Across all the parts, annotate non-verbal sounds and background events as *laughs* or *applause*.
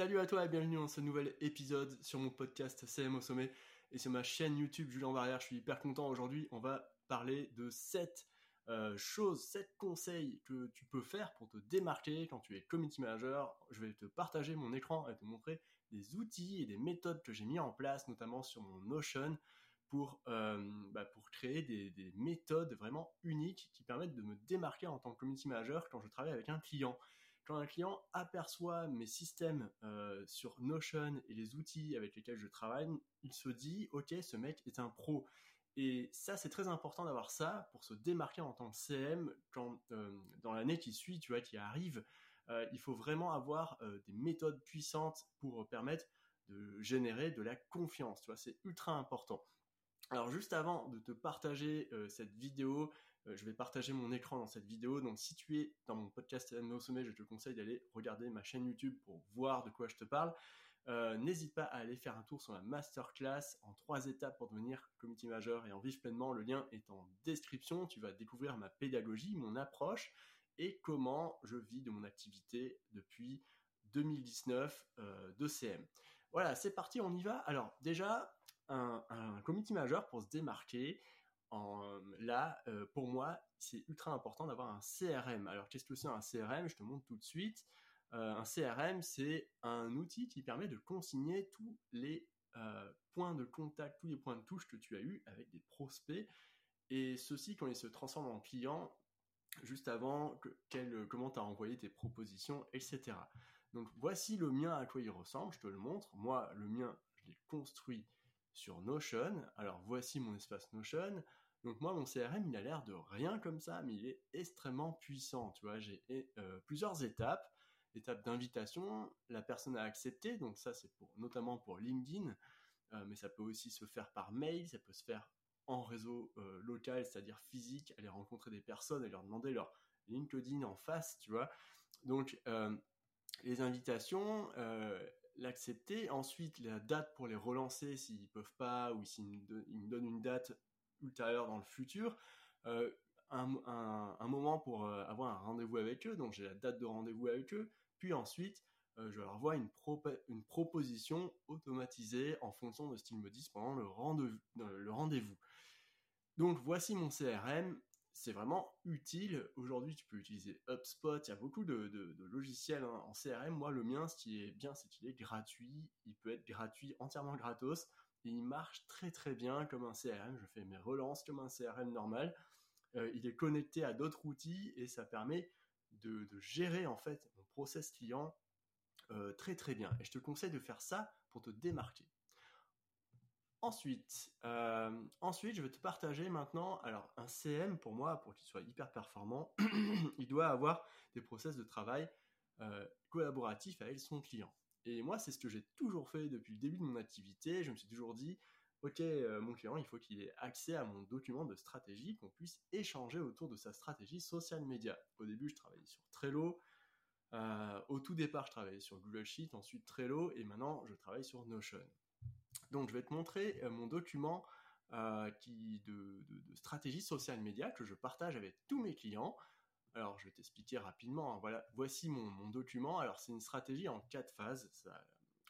Salut à toi et bienvenue dans ce nouvel épisode sur mon podcast CM au sommet et sur ma chaîne YouTube Julien Barrière. Je suis hyper content aujourd'hui. On va parler de 7 euh, choses, 7 conseils que tu peux faire pour te démarquer quand tu es community manager. Je vais te partager mon écran et te montrer des outils et des méthodes que j'ai mis en place, notamment sur mon Notion pour, euh, bah, créer des, méthodes vraiment uniques qui permettent de me démarquer en tant que community manager quand je travaille avec un client. Quand un client aperçoit mes systèmes euh, sur Notion et les outils avec lesquels je travaille, il se dit, ok, ce mec est un pro. Et ça, c'est très important d'avoir ça pour se démarquer en tant que CM quand euh, dans l'année qui suit, tu vois, qui arrive, euh, il faut vraiment avoir des méthodes puissantes pour permettre de générer de la confiance. Tu vois, c'est ultra important. Alors juste avant de te partager cette vidéo, je vais partager mon écran dans cette vidéo. Donc si tu es dans mon podcast au sommet, je te conseille d'aller regarder ma chaîne YouTube pour voir de quoi je te parle. Euh, n'hésite pas à aller faire un tour sur la masterclass en trois étapes pour devenir committee majeur et en vivre pleinement. Le lien est en description. Tu vas découvrir ma pédagogie, mon approche et comment je vis de mon activité depuis 2019 de CM. Voilà, c'est parti, on y va. Alors déjà, un, committee majeur pour se démarquer, là, euh, pour moi, c'est ultra important d'avoir un CRM. Alors, qu'est-ce que c'est un CRM Je te montre tout de suite. Euh, un CRM, c'est un outil qui permet de consigner tous les euh, points de contact, tous les points de touche que tu as eu avec des prospects. Et ceci, quand ils se transforment en clients, juste avant que, quel, comment tu as envoyé tes propositions, etc. Donc, voici le mien à quoi il ressemble. Je te le montre. Moi, le mien, je l'ai construit sur Notion. Alors voici mon espace Notion. Donc moi, mon CRM, il a l'air de rien comme ça, mais il est extrêmement puissant. Tu vois, j'ai euh, plusieurs étapes. Étape d'invitation, la personne a accepté, donc ça c'est pour notamment pour LinkedIn, euh, mais ça peut aussi se faire par mail, ça peut se faire en réseau euh, local, c'est-à-dire physique, aller rencontrer des personnes et leur demander leur LinkedIn en face, tu vois. Donc les invitations, l'accepter. Ensuite, la date pour les relancer s'ils peuvent pas ou s'ils me, donnent une date ultérieure dans le futur. Euh, un, moment pour euh, avoir un rendez-vous avec eux, donc j'ai la date de rendez-vous avec eux. Puis ensuite, euh, je leur envoie une, une proposition automatisée en fonction de ce qu'ils me disent pendant le rendez-vous. Donc voici mon CRM c'est vraiment utile. Aujourd'hui, tu peux utiliser HubSpot. Il y a beaucoup de, logiciels hein, en CRM. Moi, le mien, ce qui est bien, c'est qu'il est gratuit. Il peut être gratuit, entièrement gratos. Il marche très très bien comme un CRM. Je fais mes relances comme un CRM normal. Euh, il est connecté à d'autres outils et ça permet de, gérer en fait mon process client euh, très très bien. Et je te conseille de faire ça pour te démarquer. Ensuite, euh, ensuite, je vais te partager maintenant. Alors, un CM pour moi, pour qu'il soit hyper performant, *clears throat* il doit avoir des process de travail collaboratifs avec son client. Et moi, c'est ce que j'ai toujours fait depuis le début de mon activité. Je me suis toujours dit, ok, euh, mon client, il faut qu'il ait accès à mon document de stratégie, qu'on puisse échanger autour de sa stratégie social media. Au début, je travaillais sur Trello. Euh, au tout départ, je travaillais sur Google Sheet, ensuite Trello, et maintenant, je travaille sur Notion. Donc je vais te montrer euh, mon document qui, de, stratégie social média que je partage avec tous mes clients. Alors je vais t'expliquer rapidement. Hein. Voici mon, document. Alors c'est une stratégie en quatre phases.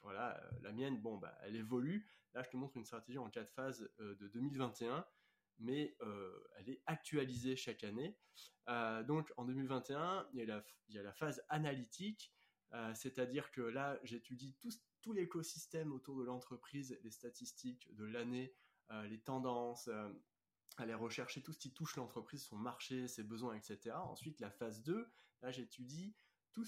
voilà, euh, la mienne, bon, bah, elle évolue. Là, je te montre une stratégie en quatre phases de 2021 mais elle est actualisée chaque année. donc en 2021, il y a la, phase analytique, c'est-à-dire que là, j'étudie tout, l'écosystème autour de l'entreprise, les statistiques de l'année, euh, les tendances, euh, aller rechercher tout ce qui touche l'entreprise, son marché, ses besoins, etc. Ensuite, la phase 2, là j'étudie tout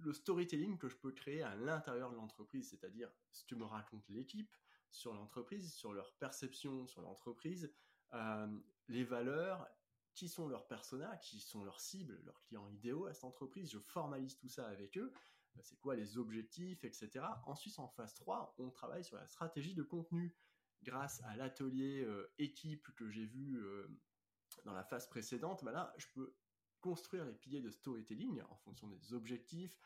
le storytelling que je peux créer à l'intérieur de l'entreprise, c'est-à-dire ce que me raconte l'équipe sur l'entreprise, sur leur perception sur l'entreprise, euh, les valeurs, qui sont leurs personas, qui sont leurs cibles, leurs clients idéaux à cette entreprise. Je formalise tout ça avec eux. Euh, c'est quoi les objectifs, etc. Ensuite, en phase 3, on travaille sur la stratégie de contenu grâce à l'atelier euh, équipe que j'ai vu euh, dans la phase précédente. Bah je peux construire les piliers de storytelling en fonction des objectifs,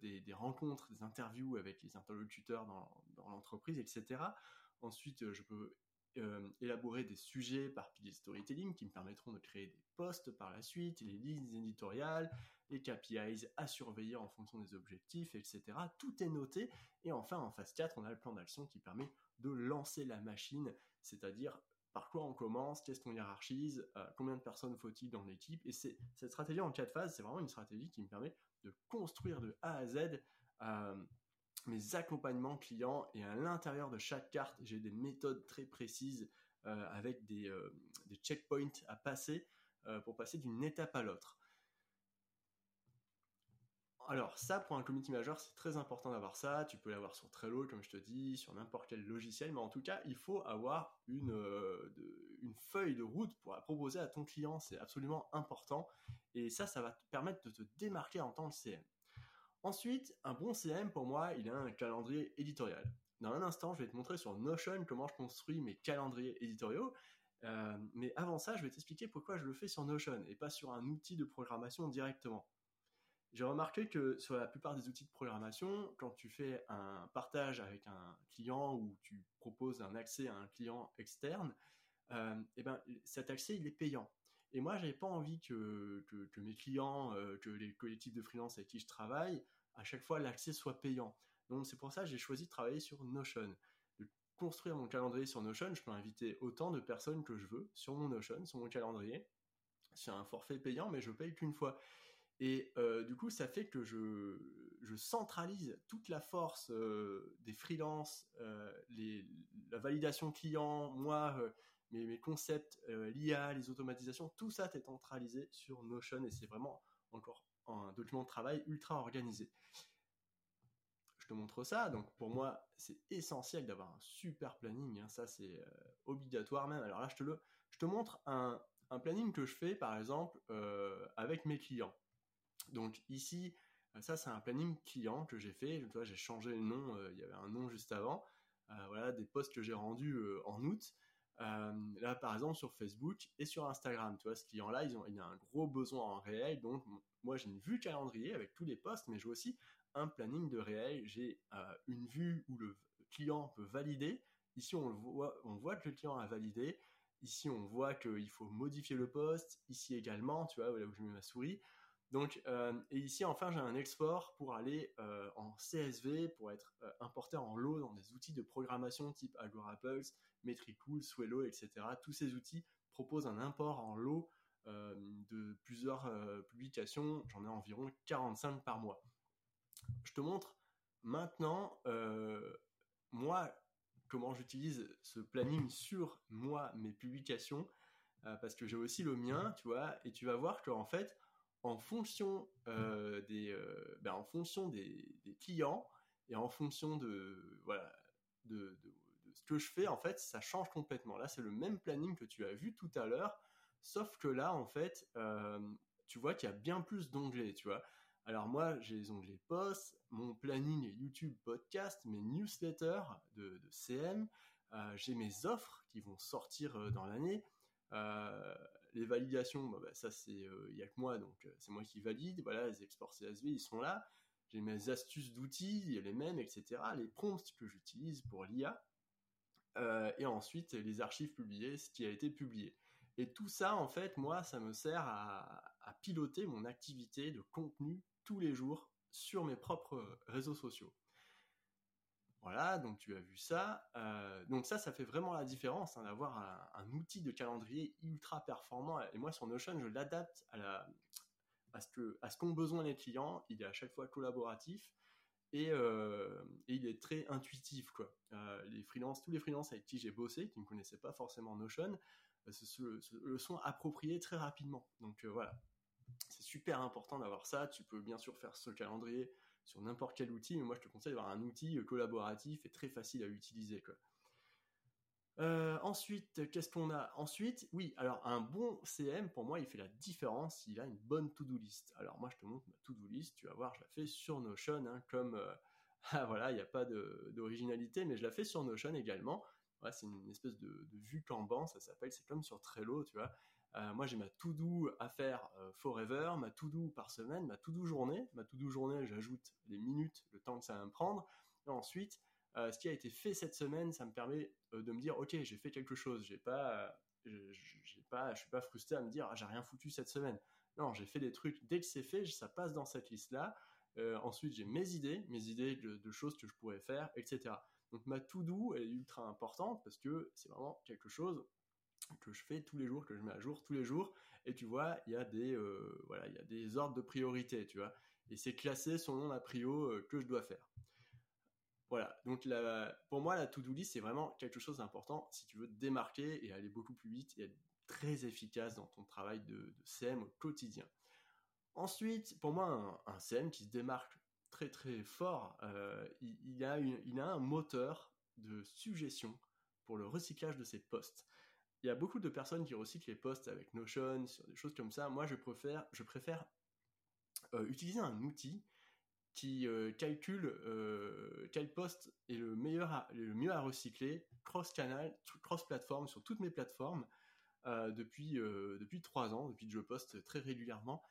des, des, rencontres, des interviews avec les interlocuteurs dans, l'entreprise, etc. Ensuite, je peux euh, élaborer des sujets par pilier storytelling qui me permettront de créer des posts par la suite, les lignes éditoriales, les KPIs à surveiller en fonction des objectifs, etc. Tout est noté. Et enfin, en phase 4, on a le plan d'action qui permet de lancer la machine, c'est-à-dire par quoi on commence, qu'est-ce qu'on hiérarchise, euh, combien de personnes faut-il dans l'équipe. Et c'est cette stratégie en quatre phases, c'est vraiment une stratégie qui me permet de construire de A à Z euh, mes accompagnements clients. Et à l'intérieur de chaque carte, j'ai des méthodes très précises euh, avec des, des, checkpoints à passer pour passer d'une étape à l'autre. Alors ça, pour un community manager, c'est très important d'avoir ça. Tu peux l'avoir sur Trello, comme je te dis, sur n'importe quel logiciel, mais en tout cas, il faut avoir une, euh, feuille de route pour la proposer à ton client. C'est absolument important. Et ça, ça va te permettre de te démarquer en tant que CM. Ensuite, un bon CM, pour moi, il a un calendrier éditorial. Dans un instant, je vais te montrer sur Notion comment je construis mes calendriers éditoriaux. Euh, mais avant ça, je vais t'expliquer pourquoi je le fais sur Notion et pas sur un outil de programmation directement. J'ai remarqué que sur la plupart des outils de programmation, quand tu fais un partage avec un client ou tu proposes un accès à un client externe, euh, eh ben, cet accès, il est payant. Et moi, j'avais pas envie que, que, mes clients, euh, que les collectifs de freelance avec qui je travaille, à chaque fois, l'accès soit payant. Donc, c'est pour ça que j'ai choisi de travailler sur Notion. De construire mon calendrier sur Notion, je peux inviter autant de personnes que je veux sur mon Notion, sur mon calendrier. C'est un forfait payant, mais je paye qu'une fois. Et euh, du coup, ça fait que je, centralise toute la force euh, des freelances, euh, la validation client, moi, mes, concepts, l'IA, les automatisations, tout ça est centralisé sur Notion et c'est vraiment encore un document de travail ultra organisé. Je te montre ça, donc pour moi, c'est essentiel d'avoir un super planning, hein. ça c'est obligatoire même. Alors là, je te, le, je te montre un, un planning que je fais par exemple avec mes clients. Donc ici, euh, ça c'est un planning client que j'ai fait. J'ai changé le nom. Euh, il y avait un nom juste avant. Euh, voilà, des posts que j'ai rendus en août. là, par exemple, sur Facebook et sur Instagram, tu vois, ce client-là, il a un gros besoin en réel. Donc, moi, j'ai une vue calendrier avec tous les posts, mais j'ai aussi un planning de réel. J'ai une vue où le client peut valider. Ici, on, voit, que le client a validé. Ici, on voit qu'il faut modifier le post. Ici également, tu vois, là où je mets ma souris. Donc, euh, et ici, enfin, j'ai un export pour aller euh, en CSV, pour être euh, importé en lot dans des outils de programmation type AgoraPulse, Metricool, Swello, etc. Tous ces outils proposent un import en lot de plusieurs publications. J'en ai environ 45 par mois. Je te montre maintenant, moi, comment j'utilise ce planning sur moi, mes publications, parce que j'ai aussi le mien, tu vois, et tu vas voir qu'en fait, en fonction, euh, des, euh, ben, en fonction des, clients et en fonction de, voilà, de, ce que je fais, en fait, ça change complètement. Là, c'est le même planning que tu as vu tout à l'heure, sauf que là, en fait, euh, tu vois qu'il y a bien plus d'onglets, tu vois. Alors moi, j'ai les onglets posts, mon planning YouTube podcast, mes newsletters de, de CM, j'ai mes offres qui vont sortir dans l'année, les validations, bah, ça c'est, il euh, n'y a que moi, donc euh, c'est moi qui valide. Voilà, les exports CSV, ils sont là. J'ai mes astuces d'outils, les mêmes, etc. Les prompts que j'utilise pour l'IA. Euh, et ensuite, les archives publiées, ce qui a été publié. Et tout ça, en fait, moi, ça me sert à piloter mon activité de contenu tous les jours sur mes propres réseaux sociaux. Voilà, donc tu as vu ça. Euh, donc ça, ça fait vraiment la différence hein, d'avoir un, outil de calendrier ultra performant. Et moi, sur Notion, je l'adapte à, ce que à ce qu'ont besoin les clients. Il est à chaque fois collaboratif et, euh, il est très intuitif. Quoi. Euh, les freelances, tous les freelances avec qui j'ai bossé, qui ne connaissaient pas forcément Notion, le sont appropriés très rapidement. Donc voilà, c'est super important d'avoir ça. Tu peux bien sûr faire ce calendrier sur n'importe quel outil, mais moi je te conseille d'avoir un outil euh, collaboratif et très facile à utiliser. Euh, ensuite, qu'est-ce qu'on a? Ensuite, oui, alors un bon CM, pour moi, il fait la différence s'il a une bonne to-do list. Alors moi, je te montre ma to-do list, tu vas voir, je la fais sur Notion, hein, comme, euh, *laughs* ah, voilà, il n'y a pas d'originalité, mais je la fais sur Notion également. c'est une espèce de, vue Kanban, ça s'appelle, c'est comme sur Trello, tu vois. Euh, moi, j'ai ma to-do à faire euh, forever, ma to-do par semaine, ma to-do journée. Ma to-do journée, j'ajoute les minutes, le temps que ça va me prendre. Et ensuite, euh, ce qui a été fait cette semaine, ça me permet de me dire, ok, j'ai fait quelque chose. J'ai pas, j'ai pas, je suis pas frustré à me dire, ah, j'ai rien foutu cette semaine. Non, j'ai fait des trucs, dès que c'est fait, ça passe dans cette liste-là. Ensuite, j'ai mes idées, mes idées de, choses que je pourrais faire, etc. Donc ma to-do, est ultra importante parce que c'est vraiment quelque chose que je fais tous les jours, que je mets à jour tous les jours. Et tu vois, il y a des, euh, voilà, il y a des ordres de priorité, tu vois. Et c'est classé selon la prio euh, que je dois faire. Voilà, donc pour moi, la to-do list, c'est vraiment quelque chose d'important si tu veux te démarquer et aller beaucoup plus vite et être très efficace dans ton travail de, CM au quotidien. Ensuite, pour moi, un, CM qui se démarque très très fort, euh, il, a il a un moteur de suggestion pour le recyclage de ses posts. Il y a beaucoup de personnes qui recyclent les posts avec Notion, sur des choses comme ça. Moi, je préfère, euh, utiliser un outil qui euh, calcule euh, quel poste est le meilleur, le mieux à recycler cross-canal, cross-plateforme sur toutes mes plateformes depuis depuis trois ans, depuis que je poste très régulièrement.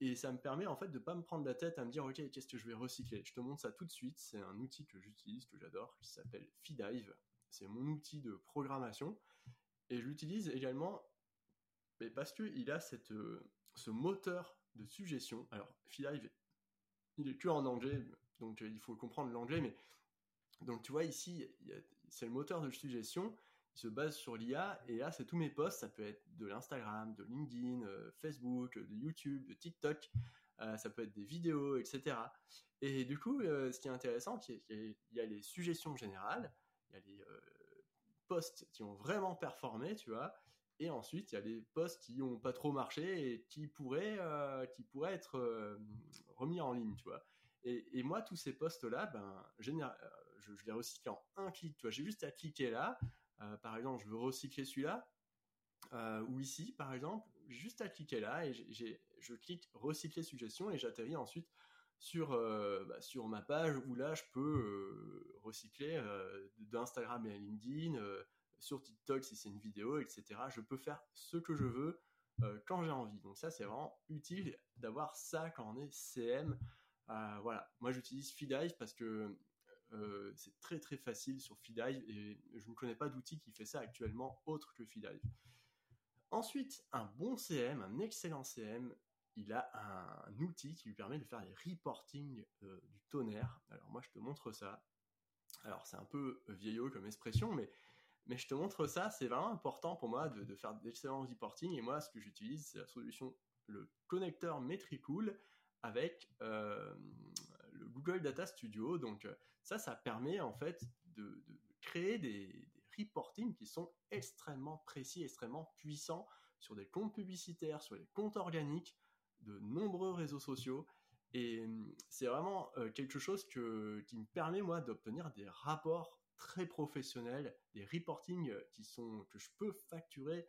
Et ça me permet en fait de pas me prendre la tête à me dire ok qu'est-ce que je vais recycler? Je te montre ça tout de suite. C'est un outil que j'utilise, que j'adore, qui s'appelle Feedive. C'est mon outil de programmation et je l'utilise également mais parce qu'il a cette, ce moteur de suggestion. Alors il est que en anglais, donc euh, il faut comprendre l'anglais, mais donc tu vois ici, c'est le moteur de suggestion, il se base sur l'IA, et là c'est tous mes posts, ça peut être de l'Instagram, de LinkedIn, euh, Facebook, de YouTube, de TikTok, euh, ça peut être des vidéos, etc. Et du coup, ce qui est intéressant, il y, a, suggestions générales, y a les qui ont vraiment performé, tu vois, et ensuite, il y a des posts qui n'ont pas trop marché et qui pourraient, euh, qui pourraient être euh, remis en ligne, tu vois. Et, moi, tous ces posts-là, ben, euh, je, les recycle en un clic. Tu vois, j'ai juste à cliquer là. par exemple, je veux recycler celui-là. ou ici, par exemple, juste à cliquer là et je clique recycler suggestion et j'atterris ensuite sur, bah, sur ma page où là, je peux recycler d'Instagram et LinkedIn sur TikTok si c'est une vidéo, etc. Je peux faire ce que je veux euh, quand j'ai envie. Donc ça, c'est vraiment utile d'avoir ça quand on est CM. Euh, voilà, moi j'utilise Feedive parce que euh, c'est très très facile sur Feedive et je ne connais pas d'outil qui fait ça actuellement autre que Feedive. Ensuite, un bon CM, un excellent CM, il a un, outil qui lui permet de faire les reporting du tonnerre. Alors moi je te montre ça. Alors c'est un peu vieillot comme expression, mais je te montre ça, c'est vraiment important pour moi de, faire d'excellents reporting. Et moi, ce que j'utilise, c'est la solution, le connecteur Metricool avec euh, le Google Data Studio. Donc euh, ça, ça permet en fait de, créer des, des, reportings qui sont extrêmement précis, extrêmement puissants sur des comptes publicitaires, sur les comptes organiques de nombreux réseaux sociaux. Et hum, c'est vraiment euh, quelque chose qui me permet moi d'obtenir des rapports très professionnels, des reporting euh, qui sont que je peux facturer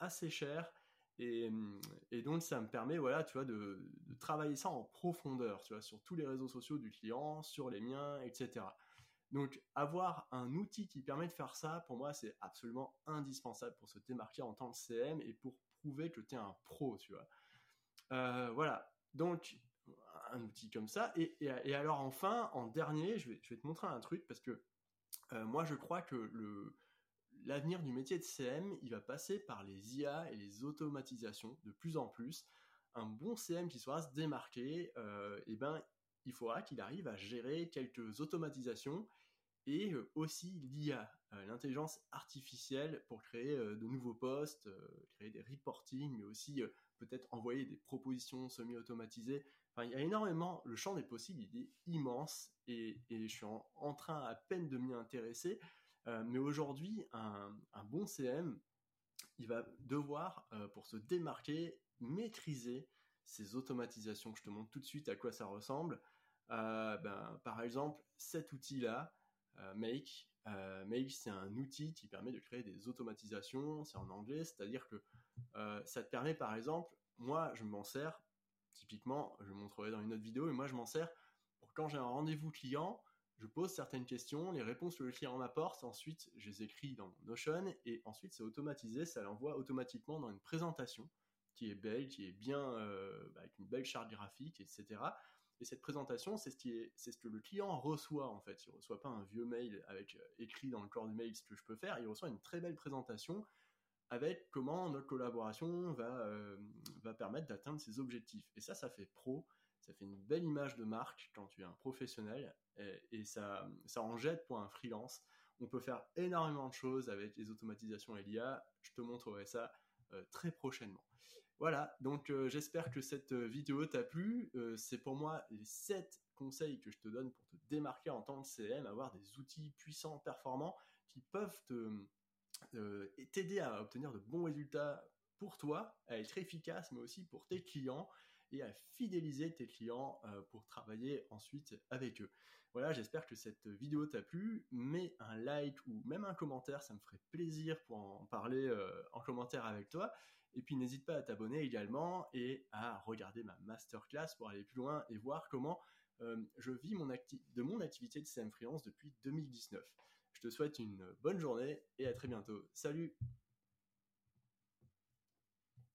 assez cher. Et, mm, et, donc ça me permet voilà tu vois de, travailler ça en profondeur tu vois sur tous les réseaux sociaux du client sur les miens etc donc avoir un outil qui permet de faire ça pour moi c'est absolument indispensable pour se démarquer en tant que CM et pour prouver que tu es un pro tu vois euh, voilà donc un outil comme ça et, alors enfin en dernier je vais, te montrer un truc parce que euh, moi, je crois que l'avenir du métier de CM, il va passer par les IA et les automatisations de plus en plus. Un bon CM qui saura se démarquer, euh, eh ben, il faudra qu'il arrive à gérer quelques automatisations et aussi l'IA, l'intelligence artificielle pour créer de nouveaux postes, créer des reporting, mais aussi peut-être envoyer des propositions semi-automatisées il y a énormément, le champ des possibles, est immense et, je suis en, train à peine de m'y intéresser. Euh, mais aujourd'hui, un, bon CM, il va devoir, euh, pour se démarquer, maîtriser ces automatisations. Je te montre tout de suite à quoi ça ressemble. Euh, ben, par exemple, cet outil-là, Make, Make, c'est un outil qui permet de créer des automatisations. C'est en anglais, c'est-à-dire que ça te permet, par exemple, moi, je m'en sers Typiquement, je montrerai dans une autre vidéo, et moi je m'en sers pour quand j'ai un rendez-vous client, je pose certaines questions, les réponses que le client m'apporte, ensuite je les écris dans Notion, et ensuite c'est automatisé, ça l'envoie automatiquement dans une présentation qui est belle, qui est bien, euh, avec une belle charte graphique, etc. Et cette présentation, c'est ce, que le client reçoit en fait. Il reçoit pas un vieux mail avec euh, écrit dans le corps du mail ce que je peux faire, il reçoit une très belle présentation avec comment notre collaboration va, va permettre d'atteindre ses objectifs. Et ça, ça fait pro, ça fait une belle image de marque quand tu es un professionnel et, ça, ça en jette pour un freelance. On peut faire énormément de choses avec les automatisations et l'IA. Je te montrerai ça très prochainement. Voilà, donc j'espère que cette vidéo t'a plu. c'est pour moi les 7 conseils que je te donne pour te démarquer en tant que CM, avoir des outils puissants, performants, qui peuvent t'aider à obtenir de bons résultats pour toi, à être efficace, mais aussi pour tes clients et à fidéliser tes clients pour travailler ensuite avec eux. Voilà, j'espère que cette vidéo t'a plu. Mets un like ou même un commentaire, ça me ferait plaisir pour en parler en commentaire avec toi. Et puis n'hésite pas à t'abonner également et à regarder ma masterclass pour aller plus loin et voir comment euh, je vis mon de mon activité de CM Freelance depuis 2019. Je te souhaite une bonne journée et à très bientôt. Salut